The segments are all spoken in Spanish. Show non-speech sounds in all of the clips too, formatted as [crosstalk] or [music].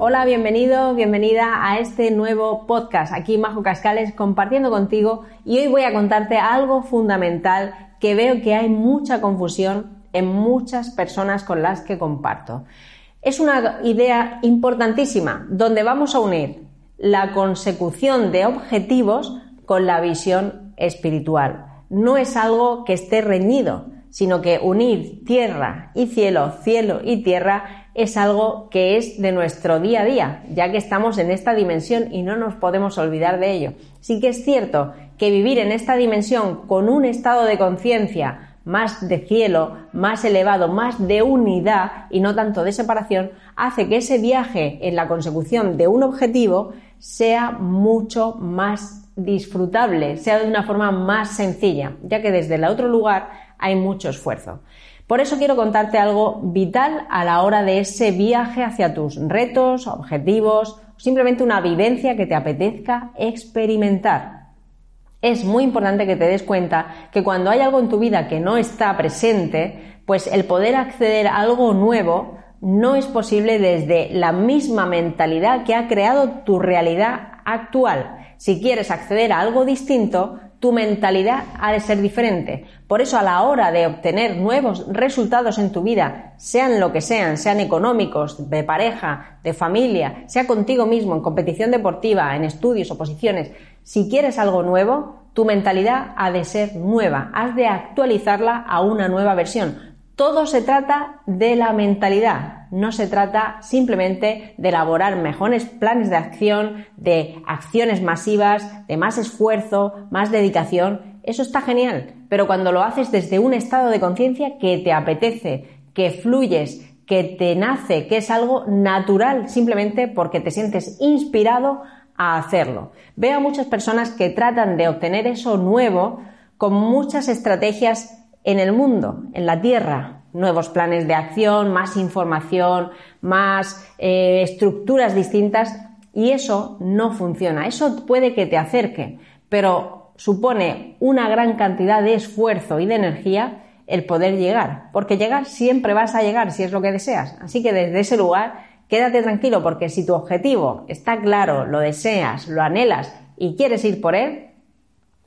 Hola, bienvenido, bienvenida a este nuevo podcast. Aquí Majo Cascales compartiendo contigo y hoy voy a contarte algo fundamental que veo que hay mucha confusión en muchas personas con las que comparto. Es una idea importantísima donde vamos a unir la consecución de objetivos con la visión espiritual. No es algo que esté reñido, sino que unir tierra y cielo, cielo y tierra es algo que es de nuestro día a día, ya que estamos en esta dimensión y no nos podemos olvidar de ello. Sí que es cierto que vivir en esta dimensión con un estado de conciencia más de cielo, más elevado, más de unidad y no tanto de separación, hace que ese viaje en la consecución de un objetivo sea mucho más disfrutable, sea de una forma más sencilla, ya que desde el otro lugar hay mucho esfuerzo. Por eso quiero contarte algo vital a la hora de ese viaje hacia tus retos, objetivos, simplemente una vivencia que te apetezca experimentar. Es muy importante que te des cuenta que cuando hay algo en tu vida que no está presente, pues el poder acceder a algo nuevo no es posible desde la misma mentalidad que ha creado tu realidad actual. Si quieres acceder a algo distinto, tu mentalidad ha de ser diferente. Por eso a la hora de obtener nuevos resultados en tu vida, sean lo que sean, sean económicos, de pareja, de familia, sea contigo mismo, en competición deportiva, en estudios o posiciones, si quieres algo nuevo, tu mentalidad ha de ser nueva, has de actualizarla a una nueva versión. Todo se trata de la mentalidad, no se trata simplemente de elaborar mejores planes de acción, de acciones masivas, de más esfuerzo, más dedicación. Eso está genial, pero cuando lo haces desde un estado de conciencia que te apetece, que fluyes, que te nace, que es algo natural simplemente porque te sientes inspirado a hacerlo. Veo a muchas personas que tratan de obtener eso nuevo con muchas estrategias en el mundo, en la Tierra, nuevos planes de acción, más información, más eh, estructuras distintas y eso no funciona. Eso puede que te acerque, pero supone una gran cantidad de esfuerzo y de energía el poder llegar, porque llegar siempre vas a llegar si es lo que deseas. Así que desde ese lugar quédate tranquilo porque si tu objetivo está claro, lo deseas, lo anhelas y quieres ir por él,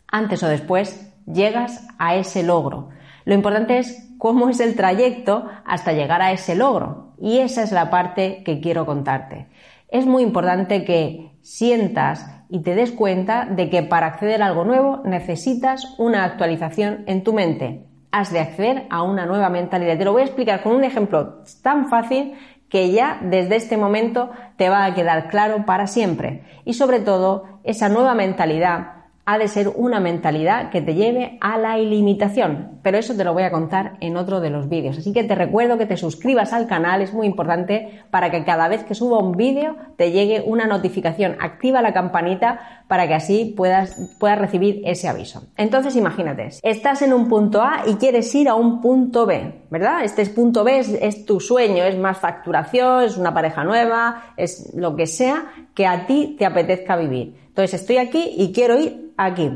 antes o después llegas a ese logro. Lo importante es cómo es el trayecto hasta llegar a ese logro. Y esa es la parte que quiero contarte. Es muy importante que sientas y te des cuenta de que para acceder a algo nuevo necesitas una actualización en tu mente. Has de acceder a una nueva mentalidad. Te lo voy a explicar con un ejemplo tan fácil que ya desde este momento te va a quedar claro para siempre. Y sobre todo, esa nueva mentalidad ha de ser una mentalidad que te lleve a la ilimitación, pero eso te lo voy a contar en otro de los vídeos. Así que te recuerdo que te suscribas al canal, es muy importante para que cada vez que suba un vídeo te llegue una notificación. Activa la campanita para que así puedas, puedas recibir ese aviso. Entonces imagínate, estás en un punto A y quieres ir a un punto B, ¿verdad? Este punto B es, es tu sueño, es más facturación, es una pareja nueva, es lo que sea que a ti te apetezca vivir. Entonces estoy aquí y quiero ir aquí.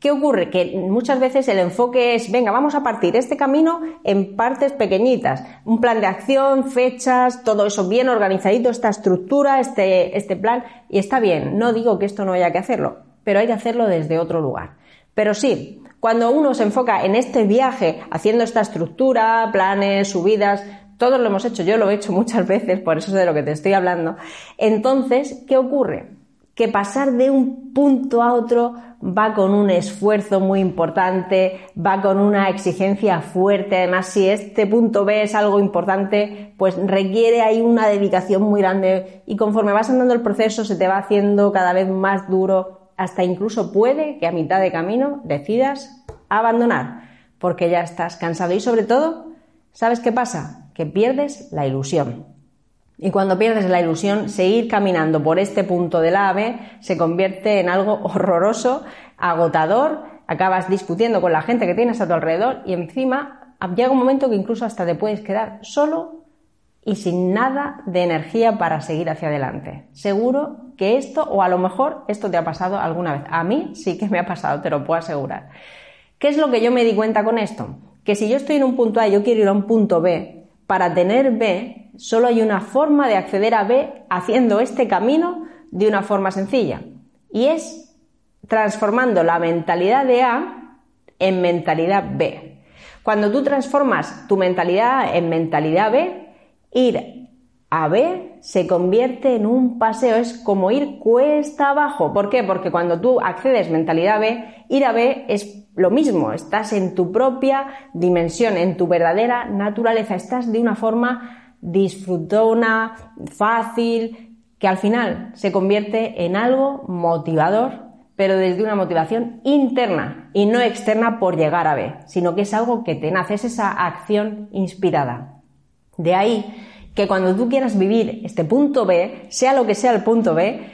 ¿Qué ocurre? Que muchas veces el enfoque es, venga, vamos a partir este camino en partes pequeñitas, un plan de acción, fechas, todo eso bien organizadito, esta estructura, este, este plan, y está bien, no digo que esto no haya que hacerlo, pero hay que hacerlo desde otro lugar. Pero sí, cuando uno se enfoca en este viaje, haciendo esta estructura, planes, subidas, todos lo hemos hecho, yo lo he hecho muchas [laughs] veces, por eso es de lo que te estoy hablando, entonces, ¿qué ocurre? Que pasar de un punto a otro va con un esfuerzo muy importante, va con una exigencia fuerte. Además, si este punto B es algo importante, pues requiere ahí una dedicación muy grande y conforme vas andando el proceso se te va haciendo cada vez más duro, hasta incluso puede que a mitad de camino decidas abandonar, porque ya estás cansado y sobre todo, ¿sabes qué pasa? Que pierdes la ilusión. Y cuando pierdes la ilusión, seguir caminando por este punto del ave se convierte en algo horroroso, agotador, acabas discutiendo con la gente que tienes a tu alrededor y encima llega un momento que incluso hasta te puedes quedar solo y sin nada de energía para seguir hacia adelante. Seguro que esto, o a lo mejor esto te ha pasado alguna vez. A mí sí que me ha pasado, te lo puedo asegurar. ¿Qué es lo que yo me di cuenta con esto? Que si yo estoy en un punto A y yo quiero ir a un punto B, para tener B solo hay una forma de acceder a B haciendo este camino de una forma sencilla y es transformando la mentalidad de A en mentalidad B. Cuando tú transformas tu mentalidad en mentalidad B, ir a B se convierte en un paseo, es como ir cuesta abajo. ¿Por qué? Porque cuando tú accedes mentalidad B, ir a B es lo mismo, estás en tu propia dimensión, en tu verdadera naturaleza, estás de una forma disfrutona, fácil, que al final se convierte en algo motivador, pero desde una motivación interna y no externa por llegar a B, sino que es algo que te nace, es esa acción inspirada. De ahí que cuando tú quieras vivir este punto B, sea lo que sea el punto B,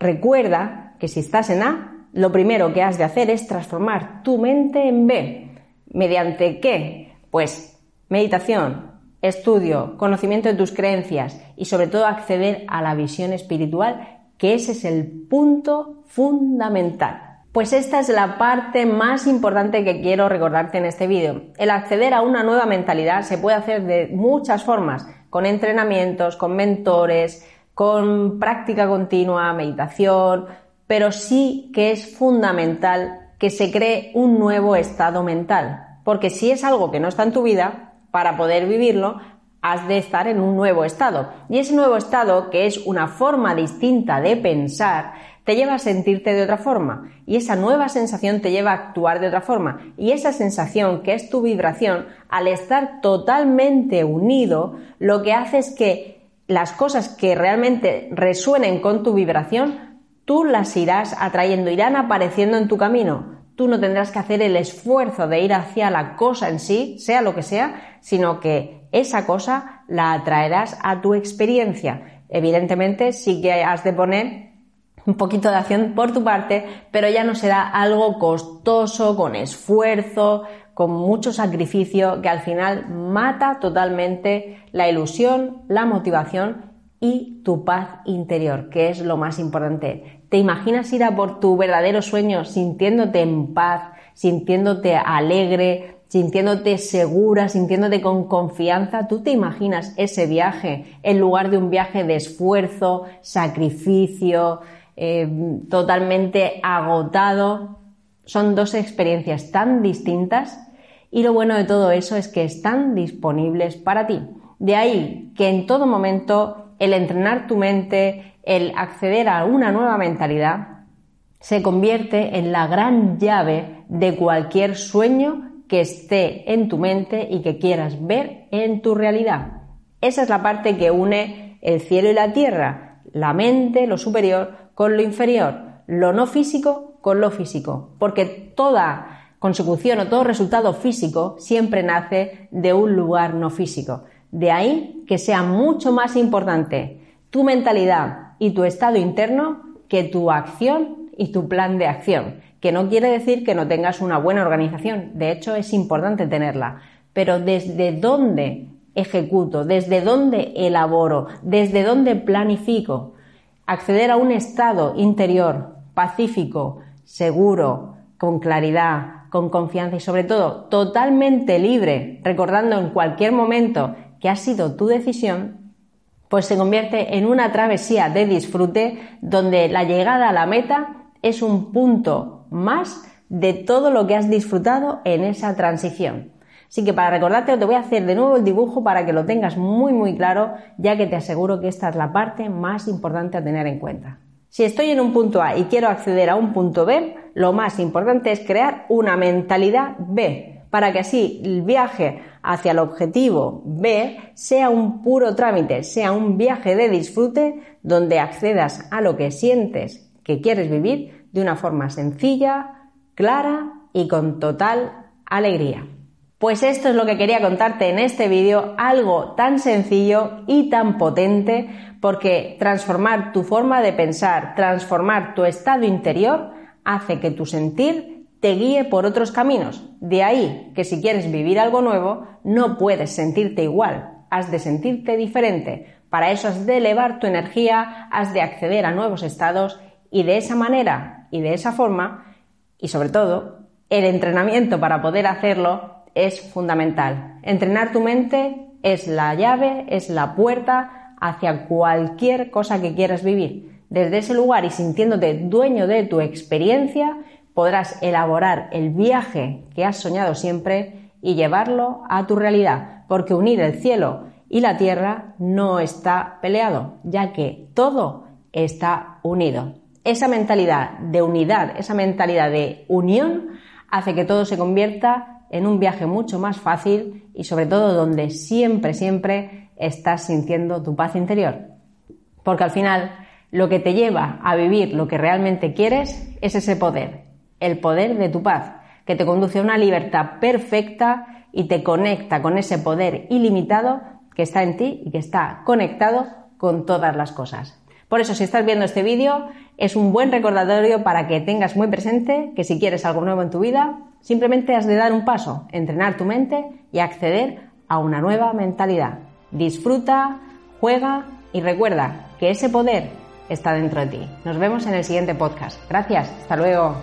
recuerda que si estás en A, lo primero que has de hacer es transformar tu mente en B. ¿Mediante qué? Pues meditación, estudio, conocimiento de tus creencias y sobre todo acceder a la visión espiritual, que ese es el punto fundamental. Pues esta es la parte más importante que quiero recordarte en este vídeo. El acceder a una nueva mentalidad se puede hacer de muchas formas, con entrenamientos, con mentores, con práctica continua, meditación, pero sí que es fundamental que se cree un nuevo estado mental, porque si es algo que no está en tu vida, para poder vivirlo, has de estar en un nuevo estado. Y ese nuevo estado, que es una forma distinta de pensar, te lleva a sentirte de otra forma y esa nueva sensación te lleva a actuar de otra forma y esa sensación que es tu vibración, al estar totalmente unido, lo que hace es que las cosas que realmente resuenen con tu vibración, tú las irás atrayendo, irán apareciendo en tu camino. Tú no tendrás que hacer el esfuerzo de ir hacia la cosa en sí, sea lo que sea, sino que esa cosa la atraerás a tu experiencia. Evidentemente sí que has de poner un poquito de acción por tu parte, pero ya no será algo costoso, con esfuerzo, con mucho sacrificio, que al final mata totalmente la ilusión, la motivación y tu paz interior, que es lo más importante. ¿Te imaginas ir a por tu verdadero sueño sintiéndote en paz, sintiéndote alegre, sintiéndote segura, sintiéndote con confianza? ¿Tú te imaginas ese viaje en lugar de un viaje de esfuerzo, sacrificio, eh, totalmente agotado. Son dos experiencias tan distintas y lo bueno de todo eso es que están disponibles para ti. De ahí que en todo momento el entrenar tu mente, el acceder a una nueva mentalidad, se convierte en la gran llave de cualquier sueño que esté en tu mente y que quieras ver en tu realidad. Esa es la parte que une el cielo y la tierra, la mente, lo superior, con lo inferior, lo no físico con lo físico, porque toda consecución o todo resultado físico siempre nace de un lugar no físico. De ahí que sea mucho más importante tu mentalidad y tu estado interno que tu acción y tu plan de acción, que no quiere decir que no tengas una buena organización, de hecho es importante tenerla, pero desde dónde ejecuto, desde dónde elaboro, desde dónde planifico, acceder a un estado interior pacífico, seguro, con claridad, con confianza y sobre todo totalmente libre, recordando en cualquier momento que ha sido tu decisión, pues se convierte en una travesía de disfrute donde la llegada a la meta es un punto más de todo lo que has disfrutado en esa transición. Así que para recordarte te voy a hacer de nuevo el dibujo para que lo tengas muy muy claro, ya que te aseguro que esta es la parte más importante a tener en cuenta. Si estoy en un punto A y quiero acceder a un punto B, lo más importante es crear una mentalidad B, para que así el viaje hacia el objetivo B sea un puro trámite, sea un viaje de disfrute donde accedas a lo que sientes que quieres vivir de una forma sencilla, clara y con total alegría. Pues esto es lo que quería contarte en este vídeo, algo tan sencillo y tan potente, porque transformar tu forma de pensar, transformar tu estado interior, hace que tu sentir te guíe por otros caminos. De ahí que si quieres vivir algo nuevo, no puedes sentirte igual, has de sentirte diferente. Para eso has de elevar tu energía, has de acceder a nuevos estados y de esa manera y de esa forma, y sobre todo, el entrenamiento para poder hacerlo es fundamental. Entrenar tu mente es la llave, es la puerta hacia cualquier cosa que quieras vivir. Desde ese lugar y sintiéndote dueño de tu experiencia, podrás elaborar el viaje que has soñado siempre y llevarlo a tu realidad, porque unir el cielo y la tierra no está peleado, ya que todo está unido. Esa mentalidad de unidad, esa mentalidad de unión, hace que todo se convierta en un viaje mucho más fácil y sobre todo donde siempre, siempre estás sintiendo tu paz interior. Porque al final lo que te lleva a vivir lo que realmente quieres es ese poder, el poder de tu paz, que te conduce a una libertad perfecta y te conecta con ese poder ilimitado que está en ti y que está conectado con todas las cosas. Por eso, si estás viendo este vídeo, es un buen recordatorio para que tengas muy presente que si quieres algo nuevo en tu vida, simplemente has de dar un paso, entrenar tu mente y acceder a una nueva mentalidad. Disfruta, juega y recuerda que ese poder está dentro de ti. Nos vemos en el siguiente podcast. Gracias, hasta luego.